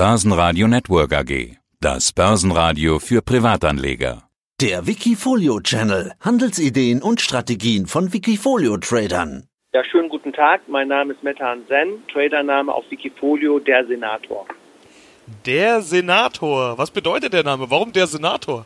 Börsenradio Network AG. Das Börsenradio für Privatanleger. Der Wikifolio Channel. Handelsideen und Strategien von Wikifolio Tradern. Ja, schönen guten Tag. Mein Name ist Metan Zen. Tradername auf Wikifolio der Senator. Der Senator. Was bedeutet der Name? Warum der Senator?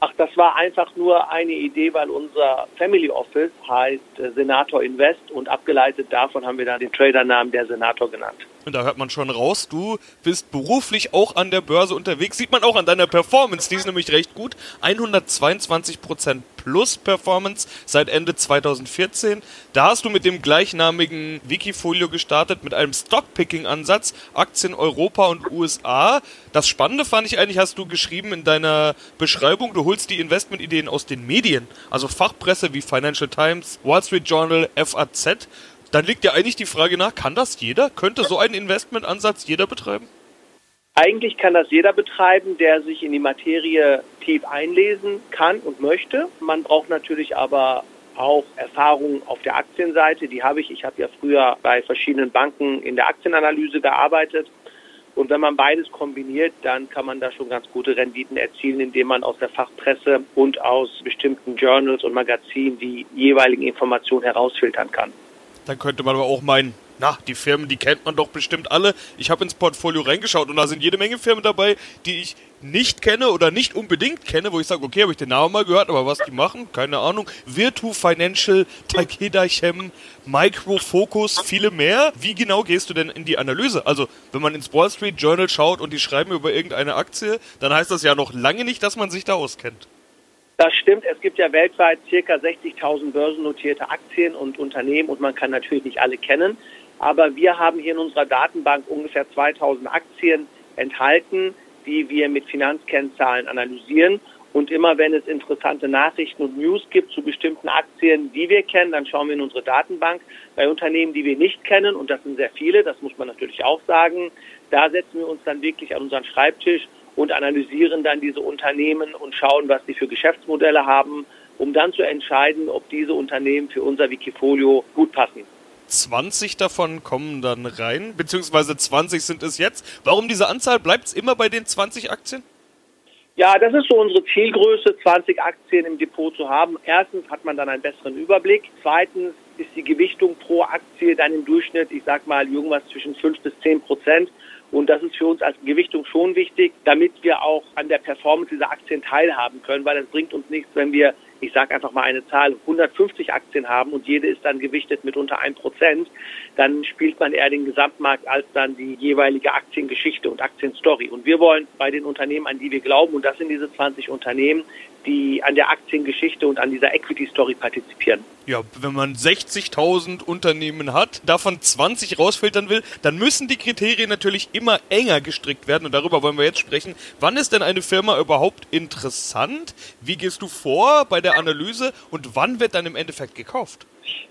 Ach, das war einfach nur eine Idee, weil unser Family Office heißt äh, Senator Invest und abgeleitet davon haben wir dann den Tradernamen der Senator genannt. Und da hört man schon raus, du bist beruflich auch an der Börse unterwegs. Sieht man auch an deiner Performance, die ist nämlich recht gut. 122% plus Performance seit Ende 2014. Da hast du mit dem gleichnamigen Wikifolio gestartet, mit einem Stockpicking-Ansatz, Aktien Europa und USA. Das Spannende fand ich eigentlich, hast du geschrieben in deiner Beschreibung, du holst die Investmentideen aus den Medien, also Fachpresse wie Financial Times, Wall Street Journal, FAZ dann liegt ja eigentlich die Frage nach, kann das jeder? Könnte so einen Investmentansatz jeder betreiben? Eigentlich kann das jeder betreiben, der sich in die Materie tief einlesen kann und möchte. Man braucht natürlich aber auch Erfahrung auf der Aktienseite. Die habe ich. Ich habe ja früher bei verschiedenen Banken in der Aktienanalyse gearbeitet. Und wenn man beides kombiniert, dann kann man da schon ganz gute Renditen erzielen, indem man aus der Fachpresse und aus bestimmten Journals und Magazinen die jeweiligen Informationen herausfiltern kann. Dann könnte man aber auch meinen, na, die Firmen, die kennt man doch bestimmt alle. Ich habe ins Portfolio reingeschaut und da sind jede Menge Firmen dabei, die ich nicht kenne oder nicht unbedingt kenne, wo ich sage, okay, habe ich den Namen mal gehört, aber was die machen, keine Ahnung. Virtu Financial, Takeda Chem, Micro Focus, viele mehr. Wie genau gehst du denn in die Analyse? Also, wenn man ins Wall Street Journal schaut und die schreiben über irgendeine Aktie, dann heißt das ja noch lange nicht, dass man sich da auskennt. Das stimmt. Es gibt ja weltweit circa 60.000 börsennotierte Aktien und Unternehmen und man kann natürlich nicht alle kennen. Aber wir haben hier in unserer Datenbank ungefähr 2000 Aktien enthalten, die wir mit Finanzkennzahlen analysieren. Und immer wenn es interessante Nachrichten und News gibt zu bestimmten Aktien, die wir kennen, dann schauen wir in unsere Datenbank. Bei Unternehmen, die wir nicht kennen, und das sind sehr viele, das muss man natürlich auch sagen, da setzen wir uns dann wirklich an unseren Schreibtisch und analysieren dann diese Unternehmen und schauen, was sie für Geschäftsmodelle haben, um dann zu entscheiden, ob diese Unternehmen für unser Wikifolio gut passen. 20 davon kommen dann rein, beziehungsweise 20 sind es jetzt. Warum diese Anzahl? Bleibt es immer bei den 20 Aktien? Ja, das ist so unsere Zielgröße, 20 Aktien im Depot zu haben. Erstens hat man dann einen besseren Überblick. Zweitens ist die Gewichtung pro Aktie dann im Durchschnitt, ich sag mal, irgendwas zwischen 5 bis 10 Prozent. Und das ist für uns als Gewichtung schon wichtig, damit wir auch an der Performance dieser Aktien teilhaben können, weil es bringt uns nichts, wenn wir, ich sage einfach mal eine Zahl, 150 Aktien haben und jede ist dann gewichtet mit unter 1 Prozent, dann spielt man eher den Gesamtmarkt als dann die jeweilige Aktiengeschichte und Aktienstory. Und wir wollen bei den Unternehmen, an die wir glauben, und das sind diese 20 Unternehmen, die an der Aktiengeschichte und an dieser Equity Story partizipieren. Ja, wenn man 60.000 Unternehmen hat, davon 20 rausfiltern will, dann müssen die Kriterien natürlich immer enger gestrickt werden und darüber wollen wir jetzt sprechen. Wann ist denn eine Firma überhaupt interessant? Wie gehst du vor bei der Analyse und wann wird dann im Endeffekt gekauft?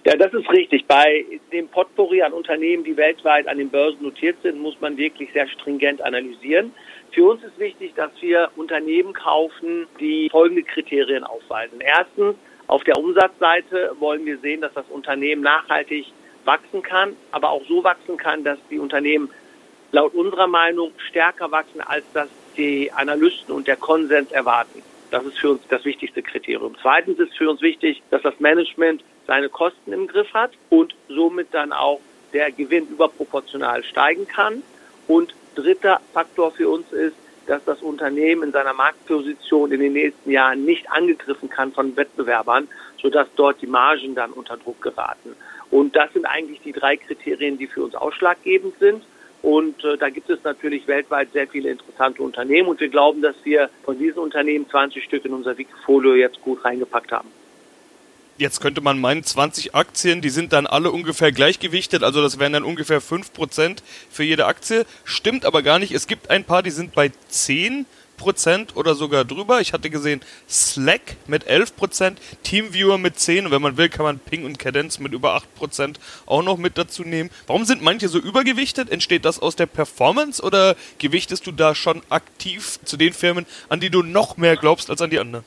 Ja, das ist richtig. Bei dem Potpourri an Unternehmen, die weltweit an den Börsen notiert sind, muss man wirklich sehr stringent analysieren. Für uns ist wichtig, dass wir Unternehmen kaufen, die folgende Kriterien aufweisen. Erstens, auf der Umsatzseite wollen wir sehen, dass das Unternehmen nachhaltig wachsen kann, aber auch so wachsen kann, dass die Unternehmen laut unserer Meinung stärker wachsen, als das die Analysten und der Konsens erwarten. Das ist für uns das wichtigste Kriterium. Zweitens ist für uns wichtig, dass das Management seine Kosten im Griff hat und somit dann auch der Gewinn überproportional steigen kann. Und dritter Faktor für uns ist, dass das Unternehmen in seiner Marktposition in den nächsten Jahren nicht angegriffen kann von Wettbewerbern, sodass dort die Margen dann unter Druck geraten. Und das sind eigentlich die drei Kriterien, die für uns ausschlaggebend sind. Und äh, da gibt es natürlich weltweit sehr viele interessante Unternehmen. Und wir glauben, dass wir von diesen Unternehmen 20 Stück in unser Wikifolio jetzt gut reingepackt haben. Jetzt könnte man meinen, 20 Aktien, die sind dann alle ungefähr gleichgewichtet, also das wären dann ungefähr 5% für jede Aktie. Stimmt aber gar nicht. Es gibt ein paar, die sind bei 10% oder sogar drüber. Ich hatte gesehen Slack mit 11%, Teamviewer mit 10% und wenn man will, kann man Ping und Cadenz mit über 8% auch noch mit dazu nehmen. Warum sind manche so übergewichtet? Entsteht das aus der Performance oder gewichtest du da schon aktiv zu den Firmen, an die du noch mehr glaubst als an die anderen?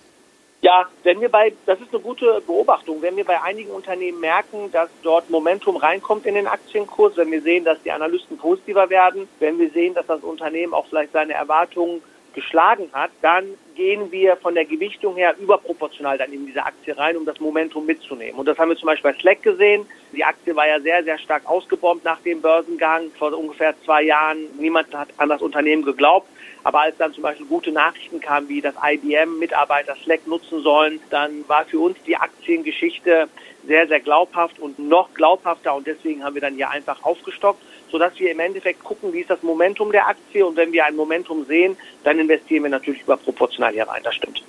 Ja, wenn wir bei, das ist eine gute Beobachtung, wenn wir bei einigen Unternehmen merken, dass dort Momentum reinkommt in den Aktienkurs, wenn wir sehen, dass die Analysten positiver werden, wenn wir sehen, dass das Unternehmen auch vielleicht seine Erwartungen geschlagen hat, dann gehen wir von der Gewichtung her überproportional dann in diese Aktie rein, um das Momentum mitzunehmen. Und das haben wir zum Beispiel bei Slack gesehen. Die Aktie war ja sehr, sehr stark ausgebombt nach dem Börsengang vor ungefähr zwei Jahren. Niemand hat an das Unternehmen geglaubt. Aber als dann zum Beispiel gute Nachrichten kamen, wie dass IBM-Mitarbeiter Slack nutzen sollen, dann war für uns die Aktiengeschichte sehr, sehr glaubhaft und noch glaubhafter. Und deswegen haben wir dann hier einfach aufgestockt sodass wir im Endeffekt gucken, wie ist das Momentum der Aktie und wenn wir ein Momentum sehen, dann investieren wir natürlich überproportional hier rein, das stimmt.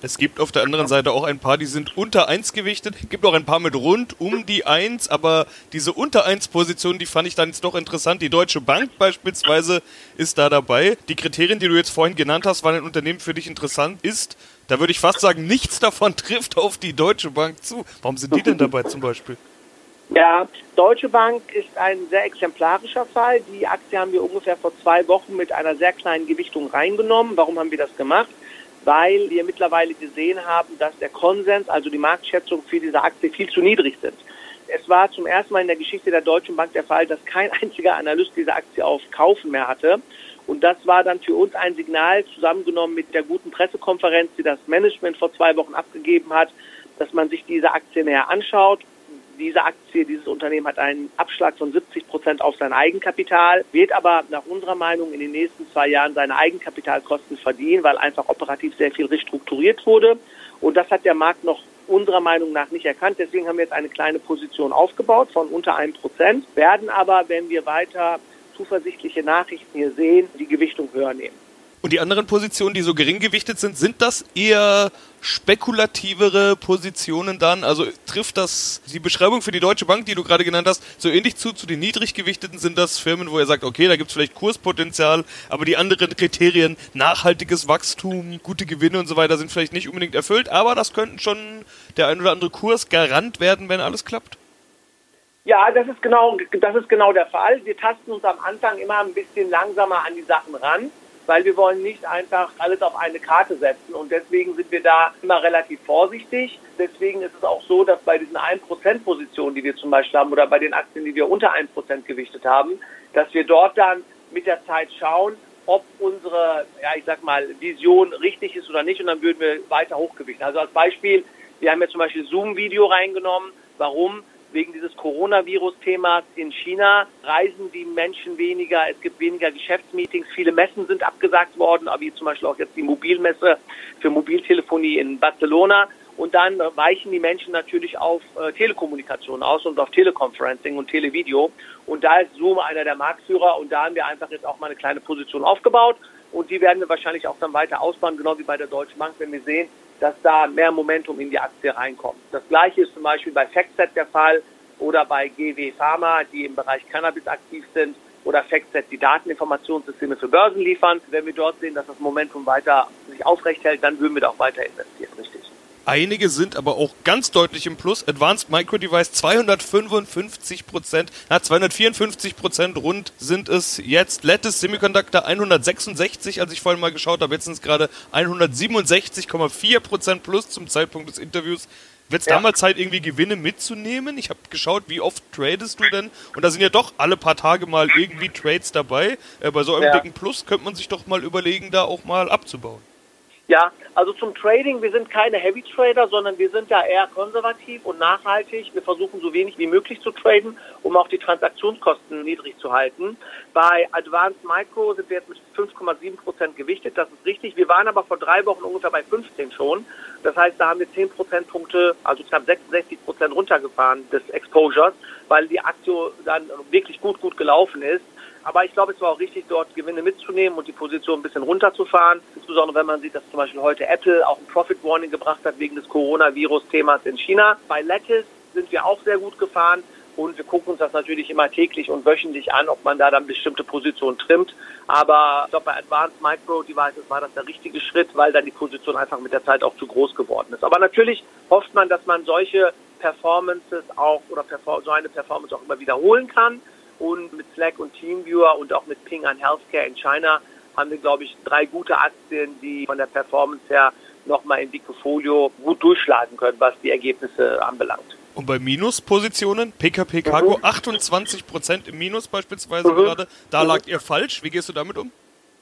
Es gibt auf der anderen Seite auch ein paar, die sind unter 1 gewichtet. Es gibt auch ein paar mit rund um die 1, aber diese unter 1 Position, die fand ich dann jetzt doch interessant. Die Deutsche Bank beispielsweise ist da dabei. Die Kriterien, die du jetzt vorhin genannt hast, wann ein Unternehmen für dich interessant ist, da würde ich fast sagen, nichts davon trifft auf die Deutsche Bank zu. Warum sind die denn dabei zum Beispiel? Ja, Deutsche Bank ist ein sehr exemplarischer Fall. Die Aktie haben wir ungefähr vor zwei Wochen mit einer sehr kleinen Gewichtung reingenommen. Warum haben wir das gemacht? Weil wir mittlerweile gesehen haben, dass der Konsens, also die Marktschätzung für diese Aktie viel zu niedrig sind. Es war zum ersten Mal in der Geschichte der Deutschen Bank der Fall, dass kein einziger Analyst diese Aktie auf Kaufen mehr hatte. Und das war dann für uns ein Signal, zusammengenommen mit der guten Pressekonferenz, die das Management vor zwei Wochen abgegeben hat, dass man sich diese Aktie näher anschaut diese Aktie, dieses Unternehmen hat einen Abschlag von 70 Prozent auf sein Eigenkapital, wird aber nach unserer Meinung in den nächsten zwei Jahren seine Eigenkapitalkosten verdienen, weil einfach operativ sehr viel restrukturiert wurde. Und das hat der Markt noch unserer Meinung nach nicht erkannt. Deswegen haben wir jetzt eine kleine Position aufgebaut von unter einem Prozent, werden aber, wenn wir weiter zuversichtliche Nachrichten hier sehen, die Gewichtung höher nehmen. Und die anderen Positionen, die so gering gewichtet sind, sind das eher spekulativere Positionen dann? Also trifft das die Beschreibung für die Deutsche Bank, die du gerade genannt hast, so ähnlich zu? Zu den niedrig gewichteten sind das Firmen, wo er sagt, okay, da gibt es vielleicht Kurspotenzial, aber die anderen Kriterien, nachhaltiges Wachstum, gute Gewinne und so weiter, sind vielleicht nicht unbedingt erfüllt, aber das könnten schon der ein oder andere Kurs garant werden, wenn alles klappt? Ja, das ist genau, das ist genau der Fall. Wir tasten uns am Anfang immer ein bisschen langsamer an die Sachen ran weil wir wollen nicht einfach alles auf eine Karte setzen und deswegen sind wir da immer relativ vorsichtig. Deswegen ist es auch so, dass bei diesen 1% Positionen, die wir zum Beispiel haben oder bei den Aktien, die wir unter 1% gewichtet haben, dass wir dort dann mit der Zeit schauen, ob unsere, ja, ich sag mal, Vision richtig ist oder nicht und dann würden wir weiter hochgewichten. Also als Beispiel, wir haben jetzt zum Beispiel Zoom-Video reingenommen. Warum? Wegen dieses Coronavirus-Themas in China reisen die Menschen weniger, es gibt weniger Geschäftsmeetings, viele Messen sind abgesagt worden, wie zum Beispiel auch jetzt die Mobilmesse für Mobiltelefonie in Barcelona. Und dann weichen die Menschen natürlich auf äh, Telekommunikation aus und auf Teleconferencing und Televideo. Und da ist Zoom einer der Marktführer und da haben wir einfach jetzt auch mal eine kleine Position aufgebaut. Und die werden wir wahrscheinlich auch dann weiter ausbauen, genau wie bei der Deutschen Bank, wenn wir sehen, dass da mehr Momentum in die Aktie reinkommt. Das gleiche ist zum Beispiel bei FactSet der Fall oder bei GW Pharma, die im Bereich Cannabis aktiv sind oder FactSet, die Dateninformationssysteme für Börsen liefern. Wenn wir dort sehen, dass das Momentum weiter sich aufrecht hält, dann würden wir da auch weiter investieren, richtig. Einige sind aber auch ganz deutlich im Plus. Advanced Micro Device 255 Prozent, na, 254 Prozent rund sind es jetzt. Lattice Semiconductor 166, als ich vorhin mal geschaut habe. Jetzt sind es gerade 167,4 Prozent plus zum Zeitpunkt des Interviews. Wird es ja. da mal Zeit, irgendwie Gewinne mitzunehmen? Ich habe geschaut, wie oft tradest du denn? Und da sind ja doch alle paar Tage mal irgendwie Trades dabei. Äh, bei so einem ja. dicken Plus könnte man sich doch mal überlegen, da auch mal abzubauen. Ja, also zum Trading, wir sind keine Heavy Trader, sondern wir sind da eher konservativ und nachhaltig. Wir versuchen so wenig wie möglich zu traden, um auch die Transaktionskosten niedrig zu halten. Bei Advanced Micro sind wir jetzt mit 5,7 Prozent gewichtet, das ist richtig. Wir waren aber vor drei Wochen ungefähr bei 15 schon. Das heißt, da haben wir 10 Prozentpunkte, also knapp 66 Prozent runtergefahren des Exposures, weil die Aktie dann wirklich gut, gut gelaufen ist. Aber ich glaube, es war auch richtig, dort Gewinne mitzunehmen und die Position ein bisschen runterzufahren. Insbesondere wenn man sieht, dass zum Beispiel heute Apple auch ein Profit Warning gebracht hat wegen des Coronavirus-Themas in China. Bei Lattice sind wir auch sehr gut gefahren. Und wir gucken uns das natürlich immer täglich und wöchentlich an, ob man da dann bestimmte Positionen trimmt. Aber ich glaube, bei Advanced Micro Devices war das der richtige Schritt, weil dann die Position einfach mit der Zeit auch zu groß geworden ist. Aber natürlich hofft man, dass man solche Performances auch oder so eine Performance auch immer wiederholen kann. Und mit Slack und Teamviewer und auch mit Ping an Healthcare in China haben wir, glaube ich, drei gute Aktien, die von der Performance her nochmal in Wikifolio gut durchschlagen können, was die Ergebnisse anbelangt. Und bei Minuspositionen, PKP Cargo, mhm. 28% im Minus beispielsweise mhm. gerade, da mhm. lag ihr falsch. Wie gehst du damit um?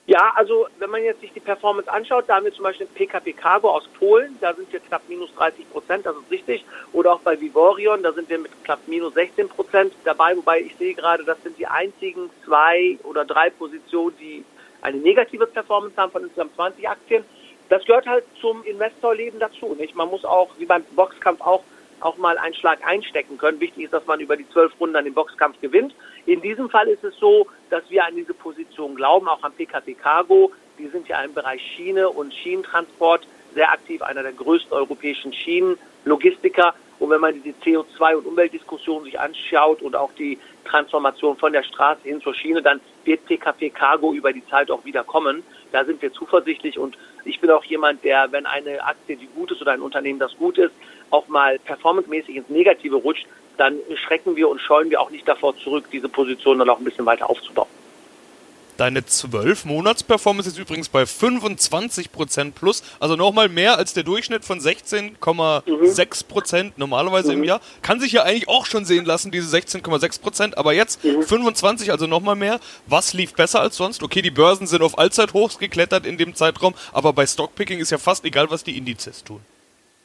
Ja, also wenn man jetzt sich die Performance anschaut, da haben wir zum Beispiel PKP Cargo aus Polen, da sind wir knapp minus 30 Prozent, das ist richtig. Oder auch bei Vivorion, da sind wir mit knapp minus 16 Prozent dabei, wobei ich sehe gerade, das sind die einzigen zwei oder drei Positionen, die eine negative Performance haben von insgesamt 20 Aktien. Das gehört halt zum Investorleben dazu. Nicht? Man muss auch, wie beim Boxkampf auch, auch mal einen Schlag einstecken können. Wichtig ist, dass man über die zwölf Runden den Boxkampf gewinnt. In diesem Fall ist es so, dass wir an diese Position glauben, auch am PKP Cargo. Die sind ja im Bereich Schiene und Schienentransport sehr aktiv, einer der größten europäischen Schienenlogistiker. Und wenn man die CO2- und Umweltdiskussion sich anschaut und auch die Transformation von der Straße hin zur Schiene, dann wird PKP Cargo über die Zeit auch wieder kommen. Da sind wir zuversichtlich und ich bin auch jemand, der, wenn eine Aktie, die gut ist oder ein Unternehmen, das gut ist, auch mal performancemäßig ins Negative rutscht, dann schrecken wir und scheuen wir auch nicht davor zurück, diese Position dann auch ein bisschen weiter aufzubauen. Deine 12-Monats-Performance ist übrigens bei 25% plus, also nochmal mehr als der Durchschnitt von 16,6% mhm. normalerweise mhm. im Jahr. Kann sich ja eigentlich auch schon sehen lassen, diese 16,6%, aber jetzt mhm. 25, also nochmal mehr. Was lief besser als sonst? Okay, die Börsen sind auf Allzeithochs geklettert in dem Zeitraum, aber bei Stockpicking ist ja fast egal, was die Indizes tun.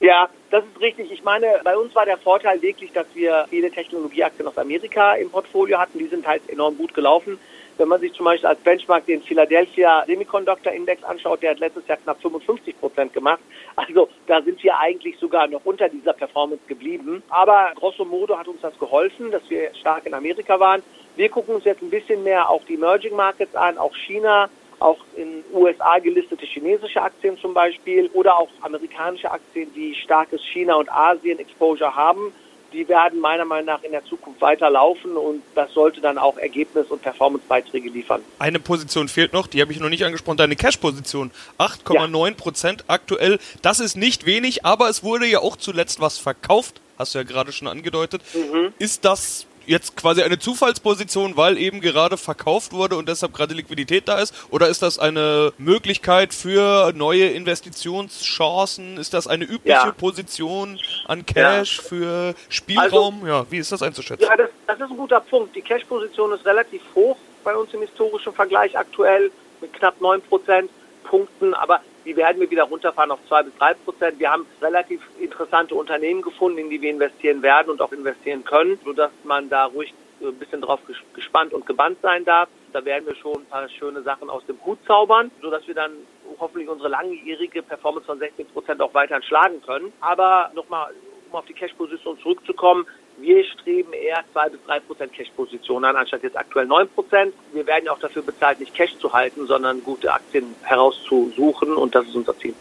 Ja, das ist richtig. Ich meine, bei uns war der Vorteil wirklich, dass wir viele Technologieaktien aus Amerika im Portfolio hatten. Die sind halt enorm gut gelaufen. Wenn man sich zum Beispiel als Benchmark den Philadelphia Semiconductor Index anschaut, der hat letztes Jahr knapp 55 Prozent gemacht. Also da sind wir eigentlich sogar noch unter dieser Performance geblieben. Aber grosso modo hat uns das geholfen, dass wir stark in Amerika waren. Wir gucken uns jetzt ein bisschen mehr auch die Emerging Markets an, auch China, auch in USA gelistete chinesische Aktien zum Beispiel oder auch amerikanische Aktien, die starkes China- und Asien-Exposure haben. Die werden meiner Meinung nach in der Zukunft weiterlaufen und das sollte dann auch Ergebnis- und Performancebeiträge liefern. Eine Position fehlt noch, die habe ich noch nicht angesprochen, deine Cash-Position. 8,9 Prozent ja. aktuell. Das ist nicht wenig, aber es wurde ja auch zuletzt was verkauft, hast du ja gerade schon angedeutet. Mhm. Ist das jetzt quasi eine Zufallsposition, weil eben gerade verkauft wurde und deshalb gerade Liquidität da ist? Oder ist das eine Möglichkeit für neue Investitionschancen? Ist das eine übliche ja. Position an Cash ja. für Spielraum? Also, ja, wie ist das einzuschätzen? Ja, das, das ist ein guter Punkt. Die Cash-Position ist relativ hoch bei uns im historischen Vergleich aktuell mit knapp 9% Punkten, aber die werden wir wieder runterfahren auf zwei bis drei Prozent. Wir haben relativ interessante Unternehmen gefunden, in die wir investieren werden und auch investieren können, sodass man da ruhig ein bisschen drauf gespannt und gebannt sein darf. Da werden wir schon ein paar schöne Sachen aus dem Hut zaubern, sodass wir dann hoffentlich unsere langjährige Performance von 16 Prozent auch weiterhin schlagen können. Aber nochmal, um auf die Cash-Position zurückzukommen, wir streben eher zwei bis drei Prozent Cash-Positionen an, anstatt jetzt aktuell neun Prozent. Wir werden ja auch dafür bezahlt, nicht Cash zu halten, sondern gute Aktien herauszusuchen und das ist unser Ziel.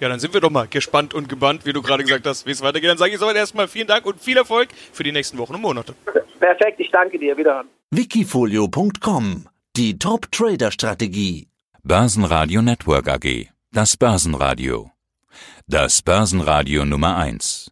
Ja, dann sind wir doch mal gespannt und gebannt, wie du gerade gesagt hast, wie es weitergeht. Dann sage ich soweit erstmal vielen Dank und viel Erfolg für die nächsten Wochen und Monate. Perfekt, ich danke dir. Wiederhören. Wikifolio.com Die Top-Trader-Strategie. Börsenradio Network AG. Das Börsenradio. Das Börsenradio Nummer 1.